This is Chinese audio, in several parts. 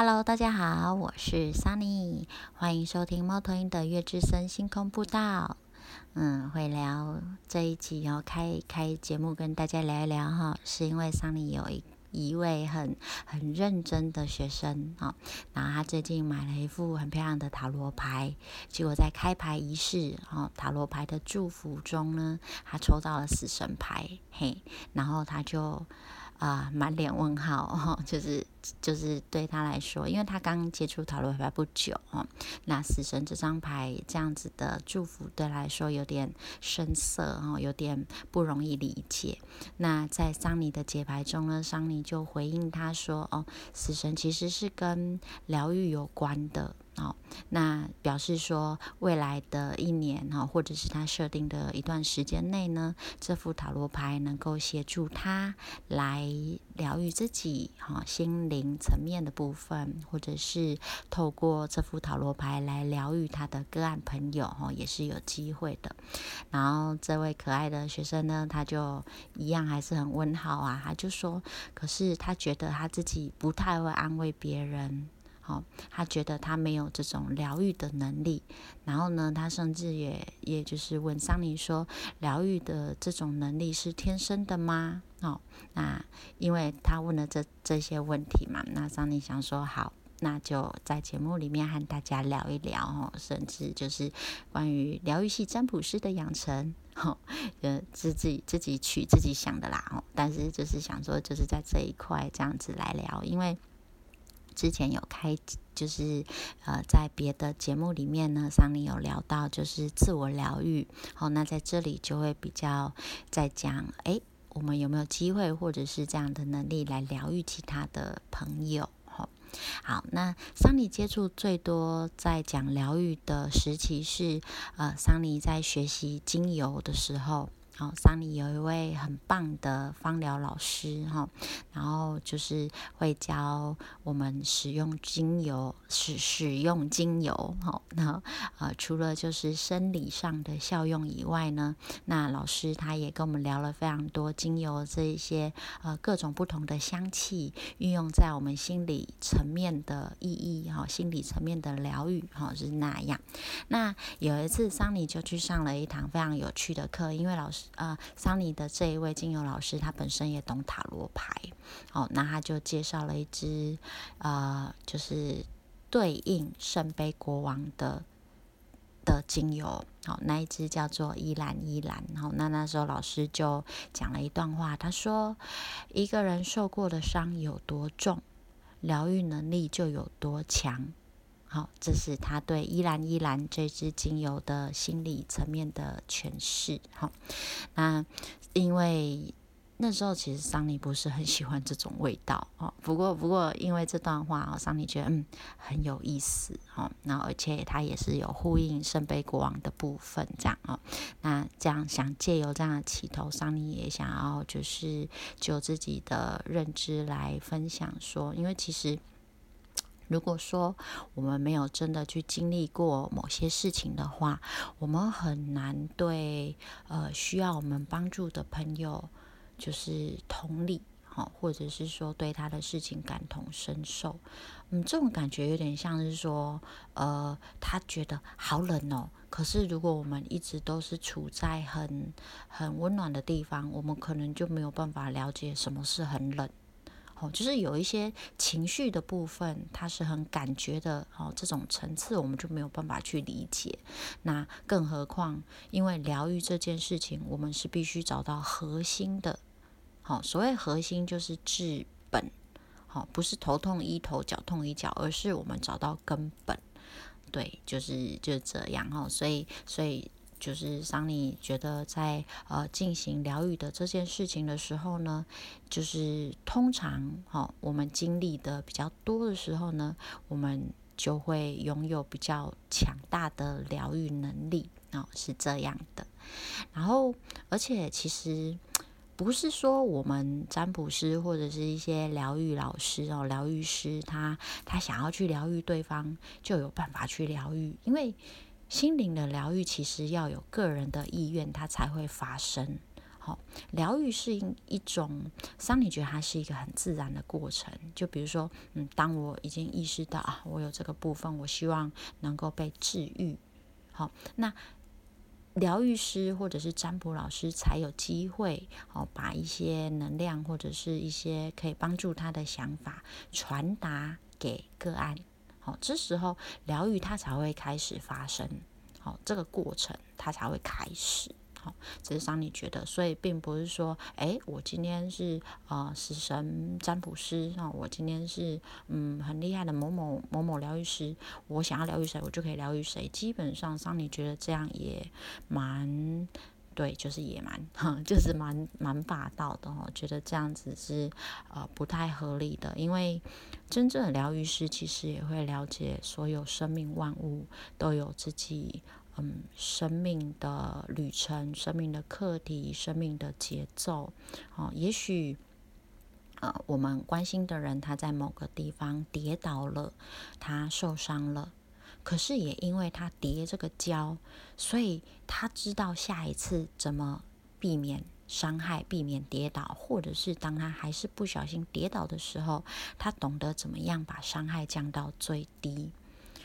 Hello，大家好，我是 Sunny，欢迎收听猫头鹰的月之声星空步道。嗯，会聊这一集要开开节目跟大家聊一聊哈，是因为 Sunny 有一一位很很认真的学生啊，然后他最近买了一副很漂亮的塔罗牌，结果在开牌仪式啊，塔罗牌的祝福中呢，他抽到了死神牌，嘿，然后他就。啊，满脸问号哈，就是就是对他来说，因为他刚接触塔罗牌不久哦，那死神这张牌这样子的祝福对来说有点生涩哈，有点不容易理解。那在桑尼的解牌中呢，桑尼就回应他说：“哦，死神其实是跟疗愈有关的。”好，那表示说未来的一年哈，或者是他设定的一段时间内呢，这副塔罗牌能够协助他来疗愈自己哈，心灵层面的部分，或者是透过这副塔罗牌来疗愈他的个案朋友哈，也是有机会的。然后这位可爱的学生呢，他就一样还是很问号啊，他就说，可是他觉得他自己不太会安慰别人。好，他觉得他没有这种疗愈的能力，然后呢，他甚至也也就是问桑尼说，疗愈的这种能力是天生的吗？哦，那因为他问了这这些问题嘛，那桑尼想说好，那就在节目里面和大家聊一聊哦，甚至就是关于疗愈系占卜师的养成，哈，呃，自己自己取自己想的啦，哦，但是就是想说，就是在这一块这样子来聊，因为。之前有开，就是呃，在别的节目里面呢，桑尼有聊到就是自我疗愈。好，那在这里就会比较在讲，哎，我们有没有机会或者是这样的能力来疗愈其他的朋友？好，好，那桑尼接触最多在讲疗愈的时期是呃，桑尼在学习精油的时候。好，桑尼有一位很棒的芳疗老师哈，然后就是会教我们使用精油，使使用精油哈。那呃，除了就是生理上的效用以外呢，那老师他也跟我们聊了非常多精油这一些呃各种不同的香气运用在我们心理层面的意义哈，心理层面的疗愈哈是那样。那有一次桑尼就去上了一堂非常有趣的课，因为老师。呃，桑尼的这一位精油老师，他本身也懂塔罗牌，哦，那他就介绍了一支，呃，就是对应圣杯国王的的精油，好，那一支叫做依兰依兰，然后那那时候老师就讲了一段话，他说，一个人受过的伤有多重，疗愈能力就有多强。好，这是他对依兰依兰这支精油的心理层面的诠释。好，那因为那时候其实桑尼不是很喜欢这种味道哦。不过不过因为这段话哦，桑尼觉得嗯很有意思哦。那而且他也是有呼应圣杯国王的部分这样哦。那这样想借由这样的起头，桑尼也想要就是就自己的认知来分享说，因为其实。如果说我们没有真的去经历过某些事情的话，我们很难对呃需要我们帮助的朋友就是同理，哦，或者是说对他的事情感同身受。嗯，这种感觉有点像是说，呃，他觉得好冷哦。可是如果我们一直都是处在很很温暖的地方，我们可能就没有办法了解什么是很冷。哦，就是有一些情绪的部分，它是很感觉的哦，这种层次我们就没有办法去理解。那更何况，因为疗愈这件事情，我们是必须找到核心的。好，所谓核心就是治本，好，不是头痛医头，脚痛医脚，而是我们找到根本。对，就是就是这样哈。所以，所以。就是桑尼觉得在呃进行疗愈的这件事情的时候呢，就是通常哈我们经历的比较多的时候呢，我们就会拥有比较强大的疗愈能力哦，是这样的。然后而且其实不是说我们占卜师或者是一些疗愈老师哦，疗愈师他他想要去疗愈对方就有办法去疗愈，因为。心灵的疗愈其实要有个人的意愿，它才会发生。好，疗愈是一种，桑尼觉得它是一个很自然的过程。就比如说，嗯，当我已经意识到啊，我有这个部分，我希望能够被治愈。好，那疗愈师或者是占卜老师才有机会，哦，把一些能量或者是一些可以帮助他的想法传达给个案。好，这时候疗愈它才会开始发生。好，这个过程它才会开始。好，这是桑尼觉得，所以并不是说，哎，我今天是呃死神占卜师啊，我今天是嗯很厉害的某某某某疗愈师，我想要疗愈谁，我就可以疗愈谁。基本上，桑尼觉得这样也蛮对，就是也蛮哈，就是蛮蛮霸道的哦。觉得这样子是呃不太合理的，因为真正的疗愈师其实也会了解所有生命万物都有自己。嗯，生命的旅程、生命的课题、生命的节奏，哦，也许，呃，我们关心的人他在某个地方跌倒了，他受伤了，可是也因为他跌这个跤，所以他知道下一次怎么避免伤害、避免跌倒，或者是当他还是不小心跌倒的时候，他懂得怎么样把伤害降到最低。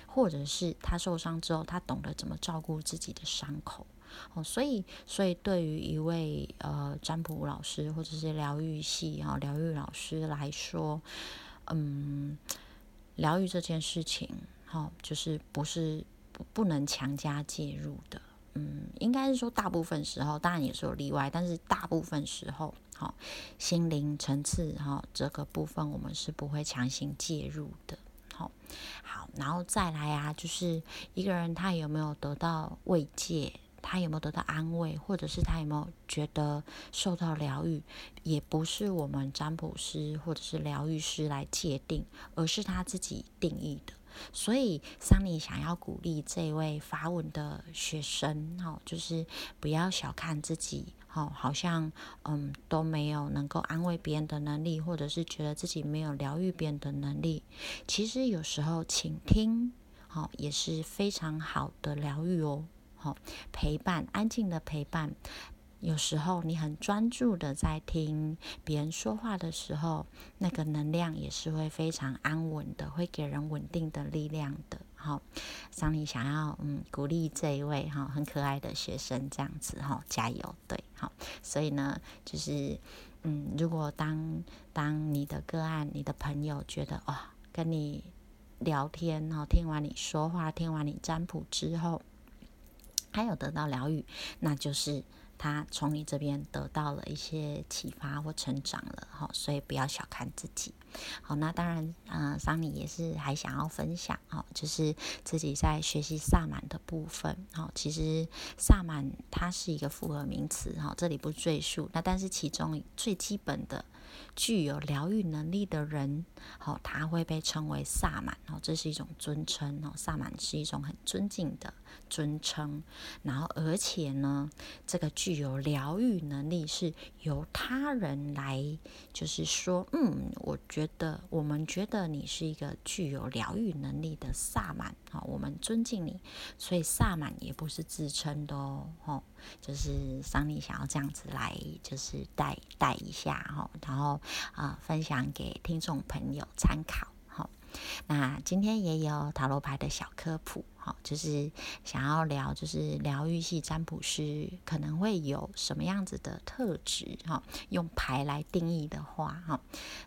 或者是他受伤之后，他懂得怎么照顾自己的伤口哦，所以，所以对于一位呃占卜老师或者是疗愈系啊疗愈老师来说，嗯，疗愈这件事情，哈，就是不是不不能强加介入的，嗯，应该是说大部分时候，当然也是有例外，但是大部分时候，哈，心灵层次哈这个部分，我们是不会强行介入的。好，好，然后再来啊，就是一个人他有没有得到慰藉，他有没有得到安慰，或者是他有没有觉得受到疗愈，也不是我们占卜师或者是疗愈师来界定，而是他自己定义的。所以，桑尼想要鼓励这位法文的学生，哈，就是不要小看自己。好，好像嗯都没有能够安慰别人的能力，或者是觉得自己没有疗愈别人的能力。其实有时候倾听，好也是非常好的疗愈哦。好，陪伴，安静的陪伴。有时候你很专注的在听别人说话的时候，那个能量也是会非常安稳的，会给人稳定的力量的。好，当你想要嗯鼓励这一位哈很可爱的学生这样子哈加油对好，所以呢就是嗯如果当当你的个案你的朋友觉得哇跟你聊天哈听完你说话听完你占卜之后，还有得到疗愈，那就是。他从你这边得到了一些启发或成长了，哈，所以不要小看自己。好，那当然，嗯，桑尼也是还想要分享，哈，就是自己在学习萨满的部分，哈，其实萨满它是一个复合名词，哈，这里不赘述。那但是其中最基本的。具有疗愈能力的人，好，他会被称为萨满，哦，这是一种尊称，哦，萨满是一种很尊敬的尊称。然后，而且呢，这个具有疗愈能力是由他人来，就是说，嗯，我觉得，我们觉得你是一个具有疗愈能力的萨满，好，我们尊敬你，所以萨满也不是自称的哦，吼。就是桑尼想要这样子来，就是带带一下哈，然后啊分享给听众朋友参考哈。那今天也有塔罗牌的小科普。好，就是想要聊，就是疗愈系占卜师可能会有什么样子的特质？哈，用牌来定义的话，哈，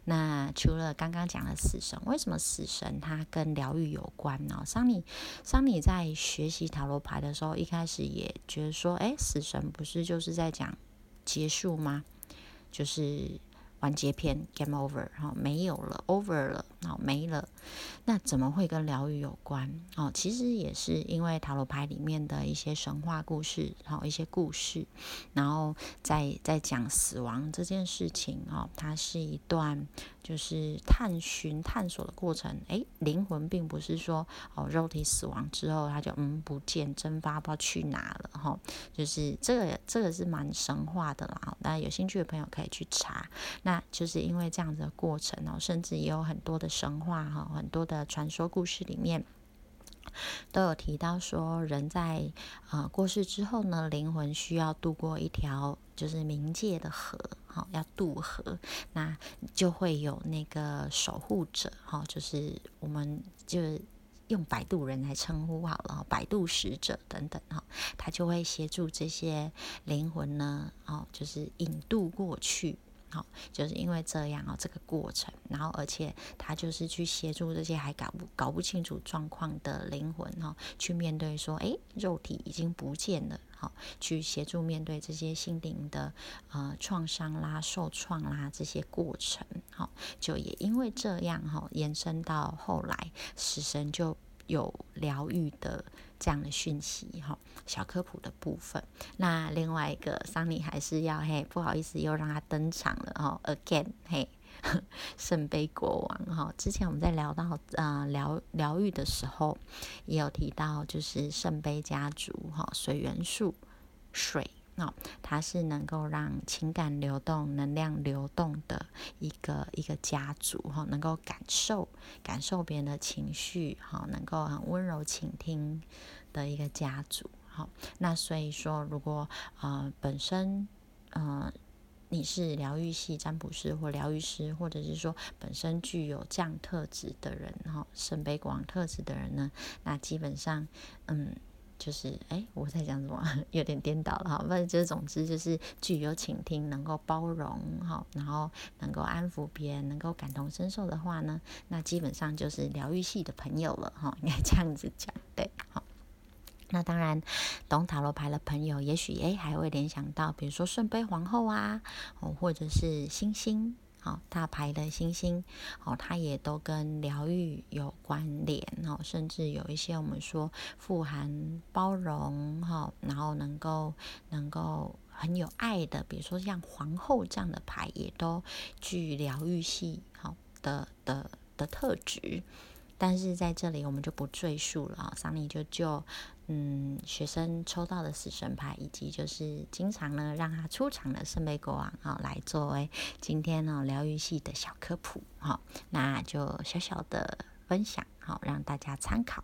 那除了刚刚讲的死神，为什么死神它跟疗愈有关呢？桑尼，桑尼在学习塔罗牌的时候，一开始也觉得说，哎，死神不是就是在讲结束吗？就是。完结篇，game over，哈，没有了，over 了，好，没了。那怎么会跟疗愈有关？哦，其实也是因为塔罗牌里面的一些神话故事，好，一些故事，然后在在讲死亡这件事情，哦，它是一段就是探寻、探索的过程。诶，灵魂并不是说哦，肉体死亡之后，它就嗯不见蒸发，不知道去哪了，哈，就是这个这个是蛮神话的啦。那有兴趣的朋友可以去查。那就是因为这样子的过程哦，甚至也有很多的神话哈，很多的传说故事里面都有提到说，人在呃过世之后呢，灵魂需要渡过一条就是冥界的河，好，要渡河，那就会有那个守护者，哈，就是我们就用摆渡人来称呼好了，摆渡使者等等，哈，他就会协助这些灵魂呢，哦，就是引渡过去。好，就是因为这样哦，这个过程，然后而且他就是去协助这些还搞不搞不清楚状况的灵魂哈，去面对说，哎，肉体已经不见了，好，去协助面对这些心灵的呃创伤啦、受创啦这些过程，好，就也因为这样哈，延伸到后来，死神就有疗愈的。这样的讯息哈，小科普的部分。那另外一个桑尼还是要嘿，不好意思又让他登场了哈，again 嘿，圣杯国王哈。之前我们在聊到呃疗疗愈的时候，也有提到就是圣杯家族哈，水元素水哦，它是能够让情感流动、能量流动的一个一个家族哈，能够感受感受别人的情绪哈，能够很温柔倾听。的一个家族，哈，那所以说，如果呃本身呃你是疗愈系占卜师或疗愈师，或者是说本身具有这样特质的人，哈，圣杯国王特质的人呢，那基本上，嗯，就是哎，我在讲什么？有点颠倒了哈，反正就是总之就是具有倾听、能够包容，哈，然后能够安抚别人、能够感同身受的话呢，那基本上就是疗愈系的朋友了，哈，应该这样子讲，对，好。那当然，懂塔罗牌的朋友，也许诶还会联想到，比如说圣杯皇后啊，哦，或者是星星，好大牌的星星，哦，它也都跟疗愈有关联哦，甚至有一些我们说富含包容哈，然后能够能够很有爱的，比如说像皇后这样的牌，也都具疗愈系好的的的特质。但是在这里我们就不赘述了啊，桑尼就就。嗯，学生抽到的死神牌，以及就是经常呢让他出场的圣杯国王啊，来作为今天呢疗愈系的小科普哈，那就小小的分享好，让大家参考。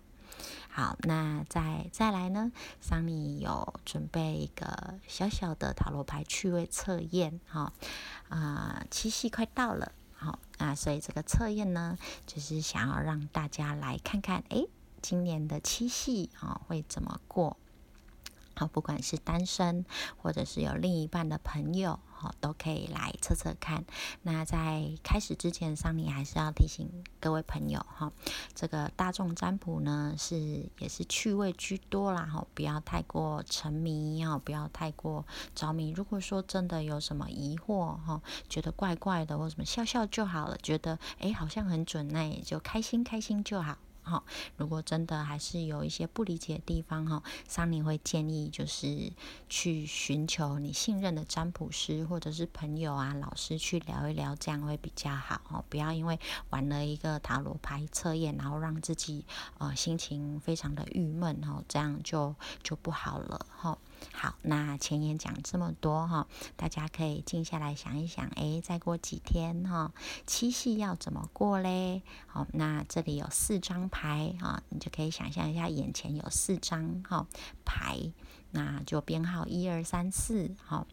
好，那再再来呢，桑尼有准备一个小小的塔罗牌趣味测验哈，啊，七夕快到了，好，那所以这个测验呢，就是想要让大家来看看，哎。今年的七夕啊，会怎么过？好，不管是单身或者是有另一半的朋友，好，都可以来测测看。那在开始之前，桑尼还是要提醒各位朋友哈，这个大众占卜呢是也是趣味居多啦，哈，不要太过沉迷哈，不要太过着迷。如果说真的有什么疑惑哈，觉得怪怪的或什么，笑笑就好了。觉得诶好像很准，那也就开心开心就好。好，如果真的还是有一些不理解的地方哈，桑尼会建议就是去寻求你信任的占卜师或者是朋友啊、老师去聊一聊，这样会比较好哦。不要因为玩了一个塔罗牌测验，然后让自己呃心情非常的郁闷哦，这样就就不好了哈。好，那前言讲这么多哈，大家可以静下来想一想，诶，再过几天哈，七夕要怎么过嘞？好，那这里有四张牌哈，你就可以想象一下，眼前有四张哈牌，那就编号一二三四好，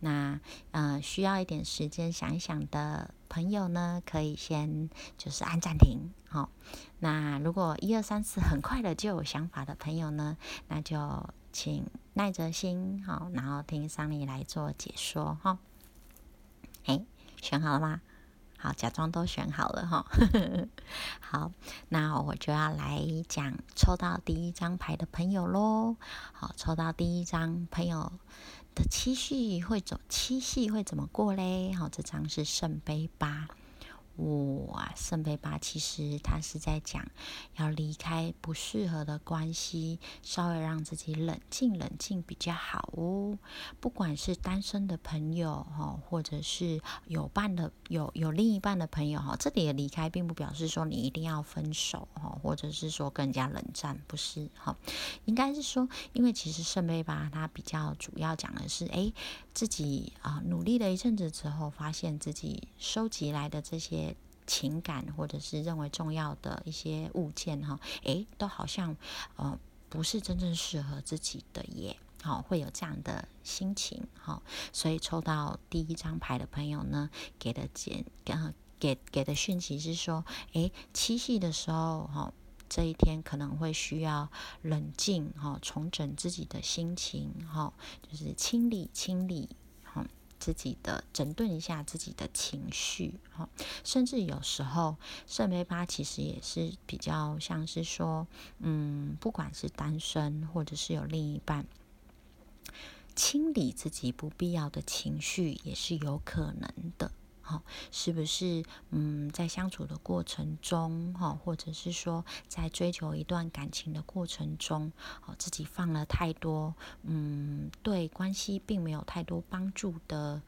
那呃需要一点时间想一想的朋友呢，可以先就是按暂停好，那如果一二三四很快的就有想法的朋友呢，那就。请耐着心，好，然后听桑尼来做解说，哈。哎，选好了吗？好，假装都选好了，哈。好，那我就要来讲抽到第一张牌的朋友喽。好，抽到第一张朋友的七夕会怎七夕会怎么过嘞？好，这张是圣杯八。哇，圣杯八其实他是在讲要离开不适合的关系，稍微让自己冷静冷静比较好哦。不管是单身的朋友哈，或者是有伴的有有另一半的朋友哈，这里的离开并不表示说你一定要分手哈，或者是说跟人家冷战，不是哈。应该是说，因为其实圣杯八它比较主要讲的是，哎，自己啊努力了一阵子之后，发现自己收集来的这些。情感或者是认为重要的一些物件哈，诶，都好像呃不是真正适合自己的耶，好会有这样的心情哈。所以抽到第一张牌的朋友呢，给的简呃给给的讯息是说，诶，七夕的时候哈，这一天可能会需要冷静哈，重整自己的心情哈，就是清理清理。自己的整顿一下自己的情绪，哈，甚至有时候圣杯八其实也是比较像是说，嗯，不管是单身或者是有另一半，清理自己不必要的情绪也是有可能的。好，是不是嗯，在相处的过程中，哈，或者是说在追求一段感情的过程中，哦，自己放了太多，嗯，对关系并没有太多帮助的，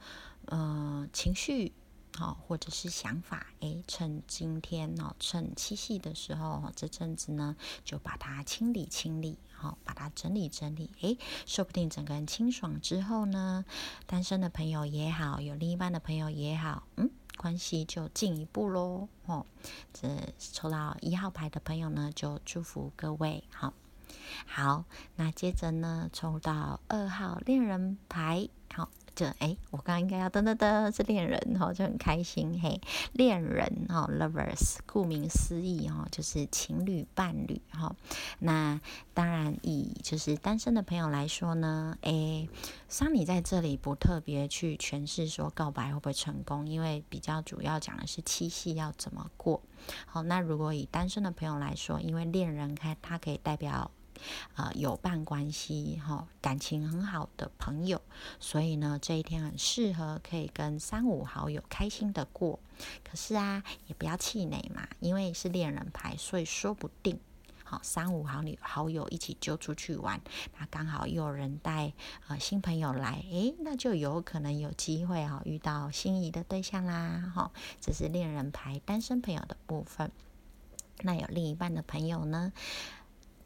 呃，情绪。好，或者是想法，诶，趁今天哦，趁七夕的时候，这阵子呢，就把它清理清理，好，把它整理整理，诶，说不定整个人清爽之后呢，单身的朋友也好，有另一半的朋友也好，嗯，关系就进一步喽，哦，这抽到一号牌的朋友呢，就祝福各位，好，好，那接着呢，抽到二号恋人牌，好。这哎，我刚刚应该要噔噔噔是恋人哈，就很开心嘿，恋人哈，lovers，顾名思义哈，就是情侣伴侣哈。那当然以就是单身的朋友来说呢，哎，桑尼在这里不特别去诠释说告白会不会成功，因为比较主要讲的是七夕要怎么过。好，那如果以单身的朋友来说，因为恋人开它可以代表。呃，有伴关系哈，感情很好的朋友，所以呢，这一天很适合可以跟三五好友开心的过。可是啊，也不要气馁嘛，因为是恋人牌，所以说不定好三五好友好友一起揪出去玩，那刚好又有人带呃新朋友来，诶，那就有可能有机会哈遇到心仪的对象啦哈。这是恋人牌单身朋友的部分，那有另一半的朋友呢？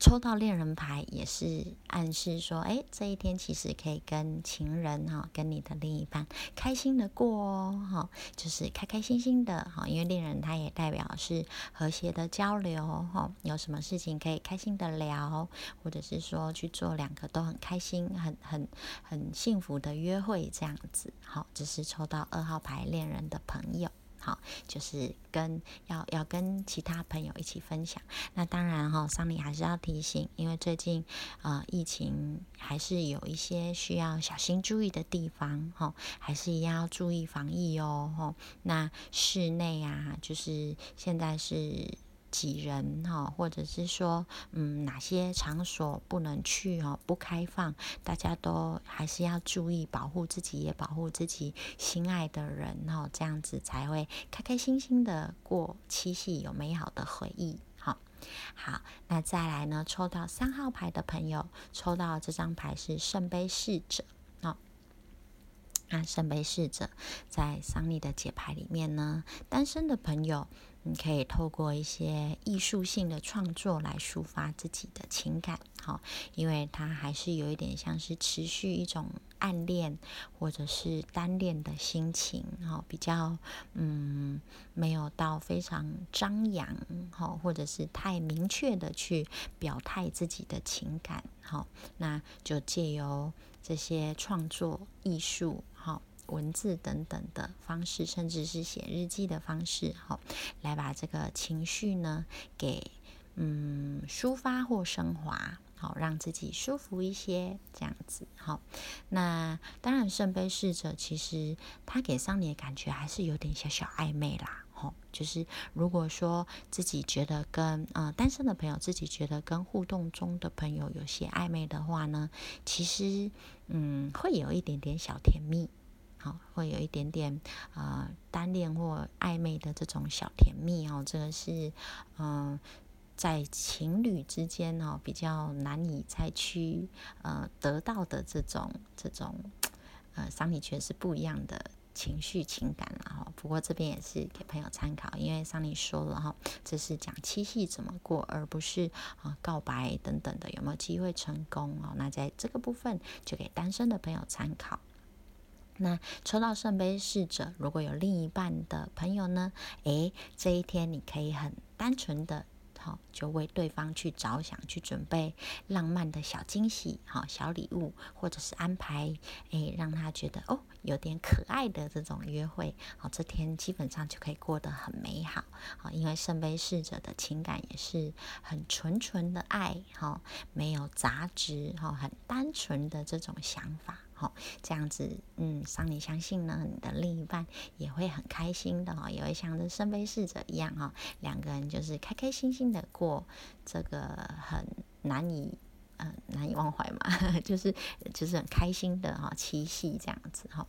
抽到恋人牌也是暗示说，哎，这一天其实可以跟情人哈，跟你的另一半开心的过哦，哈，就是开开心心的哈，因为恋人他也代表是和谐的交流哈，有什么事情可以开心的聊，或者是说去做两个都很开心、很很很幸福的约会这样子，好，这是抽到二号牌恋人的朋友。好，就是跟要要跟其他朋友一起分享。那当然哈，桑尼还是要提醒，因为最近呃疫情还是有一些需要小心注意的地方哈，还是一样要注意防疫哦哈。那室内啊，就是现在是。几人哈，或者是说，嗯，哪些场所不能去哦，不开放，大家都还是要注意保护自己，也保护自己心爱的人哈，这样子才会开开心心的过七夕，有美好的回忆。好，好，那再来呢？抽到三号牌的朋友，抽到这张牌是圣杯侍者。哦，那圣杯侍者在桑尼的解牌里面呢，单身的朋友。你可以透过一些艺术性的创作来抒发自己的情感，好，因为它还是有一点像是持续一种暗恋或者是单恋的心情，哈，比较嗯没有到非常张扬，哈，或者是太明确的去表态自己的情感，好，那就借由这些创作艺术，文字等等的方式，甚至是写日记的方式，好，来把这个情绪呢给嗯抒发或升华，好，让自己舒服一些，这样子，好。那当然，圣杯侍者其实他给桑尼的感觉还是有点小小暧昧啦，好，就是如果说自己觉得跟呃单身的朋友，自己觉得跟互动中的朋友有些暧昧的话呢，其实嗯会有一点点小甜蜜。好，会有一点点呃单恋或暧昧的这种小甜蜜哦，这个是嗯在情侣之间哦比较难以再去呃得到的这种这种呃桑尼确实不一样的情绪情感了哈。不过这边也是给朋友参考，因为桑尼说了哈，这是讲七夕怎么过，而不是啊告白等等的有没有机会成功哦。那在这个部分就给单身的朋友参考。那抽到圣杯侍者，如果有另一半的朋友呢？诶，这一天你可以很单纯的。好，就为对方去着想，去准备浪漫的小惊喜，好小礼物，或者是安排，诶，让他觉得哦，有点可爱的这种约会，好，这天基本上就可以过得很美好，好，因为圣杯侍者的情感也是很纯纯的爱，哈，没有杂质，哈，很单纯的这种想法。这样子，嗯，桑尼相信呢，你的另一半也会很开心的哈，也会像这圣杯侍者一样哈，两个人就是开开心心的过这个很难以嗯难以忘怀嘛，就是就是很开心的哈七夕这样子哈。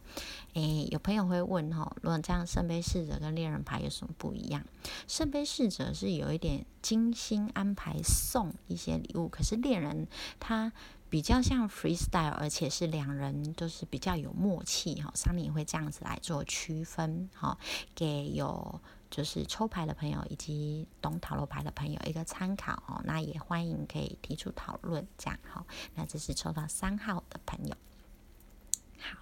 诶，有朋友会问哈，如果这样圣杯侍者跟恋人牌有什么不一样？圣杯侍者是有一点精心安排送一些礼物，可是恋人他。比较像 freestyle，而且是两人都是比较有默契哈。桑尼会这样子来做区分哈，给有就是抽牌的朋友以及懂塔罗牌的朋友一个参考哦。那也欢迎可以提出讨论这样哈。那这是抽到三号的朋友，好，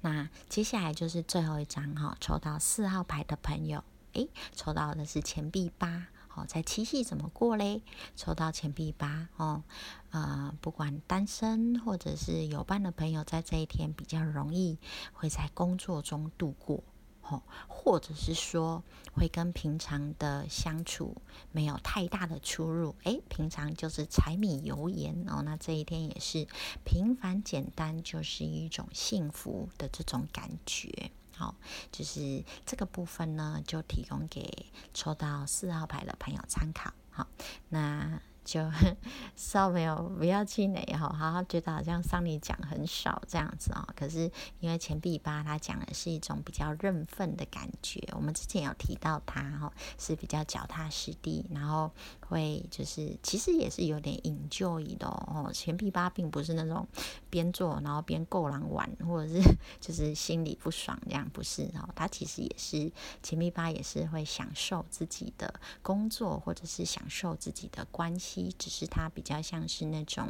那接下来就是最后一张哈，抽到四号牌的朋友，诶，抽到的是钱币八。好，在七夕怎么过嘞？抽到钱币八哦，呃，不管单身或者是有伴的朋友，在这一天比较容易会在工作中度过，哦，或者是说会跟平常的相处没有太大的出入，诶，平常就是柴米油盐哦，那这一天也是平凡简单，就是一种幸福的这种感觉。就是这个部分呢，就提供给抽到四号牌的朋友参考。好，那。就 稍微有不要气馁哈，好好觉得好像桑尼讲很少这样子啊。可是因为钱币八他讲的是一种比较认份的感觉，我们之前有提到他哈是比较脚踏实地，然后会就是其实也是有点引咎的哦。钱币八并不是那种边做然后边够狼玩，或者是 就是心里不爽这样，不是哦。他其实也是钱币八也是会享受自己的工作，或者是享受自己的关系。只是它比较像是那种，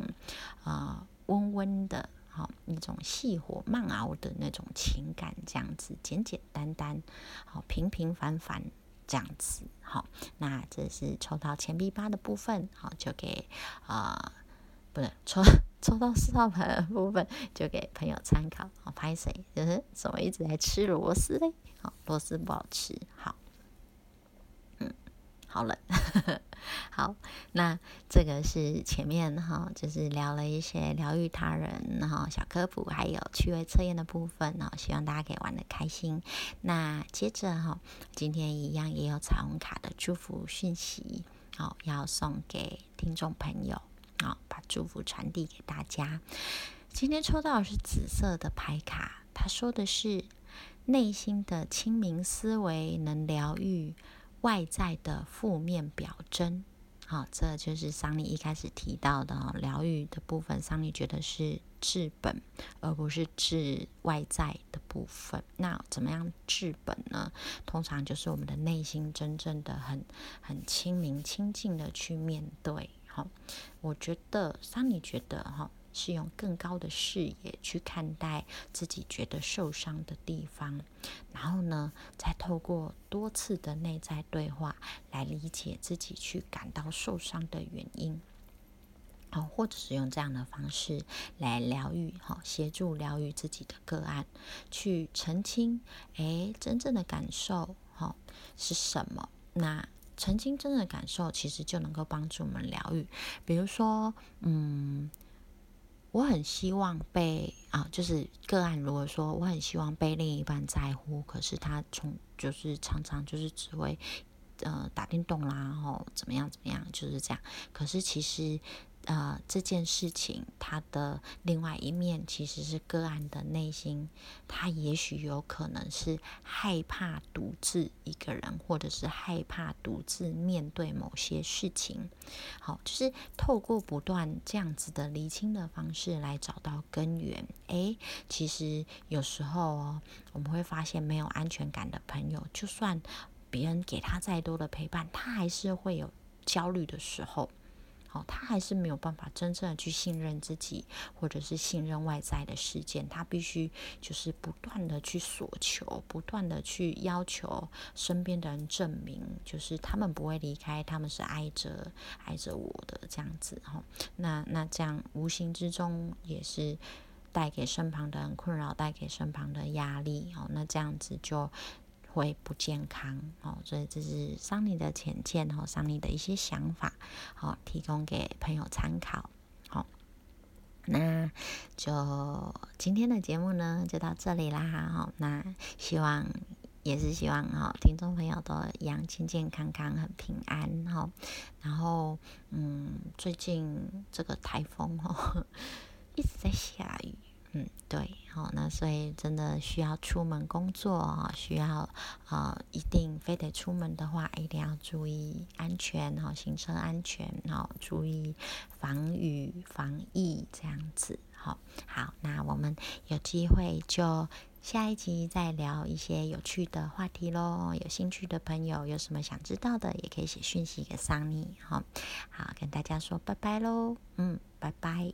呃，温温的，好那种细火慢熬的那种情感，这样子简简单单，好平平凡凡这样子，好，那这是抽到钱币八的部分，好就给啊，不是抽抽到四号牌的部分就给朋友参考，好拍谁就是怎么一直在吃螺丝嘞，好螺丝不好吃，好。好冷，好，那这个是前面哈，就是聊了一些疗愈他人哈小科普，还有趣味测验的部分哈，希望大家可以玩的开心。那接着哈，今天一样也有彩虹卡的祝福讯息，好，要送给听众朋友，好，把祝福传递给大家。今天抽到的是紫色的牌卡，他说的是内心的清明思维能疗愈。外在的负面表征，好，这就是桑尼一开始提到的疗愈的部分。桑尼觉得是治本，而不是治外在的部分。那怎么样治本呢？通常就是我们的内心真正的很很清明、清净的去面对。好，我觉得桑尼觉得哈。是用更高的视野去看待自己觉得受伤的地方，然后呢，再透过多次的内在对话来理解自己去感到受伤的原因，好，或者是用这样的方式来疗愈，好，协助疗愈自己的个案，去澄清，诶，真正的感受，好，是什么？那澄清真正的感受，其实就能够帮助我们疗愈，比如说，嗯。我很希望被啊，就是个案。如果说我很希望被另一半在乎，可是他从就是常常就是只会呃打电动啦，然后怎么样怎么样，就是这样。可是其实。呃，这件事情它的另外一面其实是个案的内心，他也许有可能是害怕独自一个人，或者是害怕独自面对某些事情。好，就是透过不断这样子的厘清的方式来找到根源。诶，其实有时候哦，我们会发现没有安全感的朋友，就算别人给他再多的陪伴，他还是会有焦虑的时候。哦，他还是没有办法真正的去信任自己，或者是信任外在的事件。他必须就是不断的去索求，不断的去要求身边的人证明，就是他们不会离开，他们是爱着爱着我的这样子。哈，那那这样无形之中也是带给身旁的人困扰，带给身旁的压力。哦，那这样子就。会不健康哦，所以这是桑尼的浅见和桑尼的一些想法，好提供给朋友参考。好，那就今天的节目呢就到这里啦。好，那希望也是希望哈，听众朋友都一样健健康康、很平安哈。然后嗯，最近这个台风哦 一直在下雨。嗯，对，好，那所以真的需要出门工作，需要呃，一定非得出门的话，一定要注意安全，哈，行车安全，哦，注意防雨防疫这样子，好，好，那我们有机会就下一集再聊一些有趣的话题喽。有兴趣的朋友有什么想知道的，也可以写讯息给桑尼，好，好，跟大家说拜拜喽，嗯，拜拜。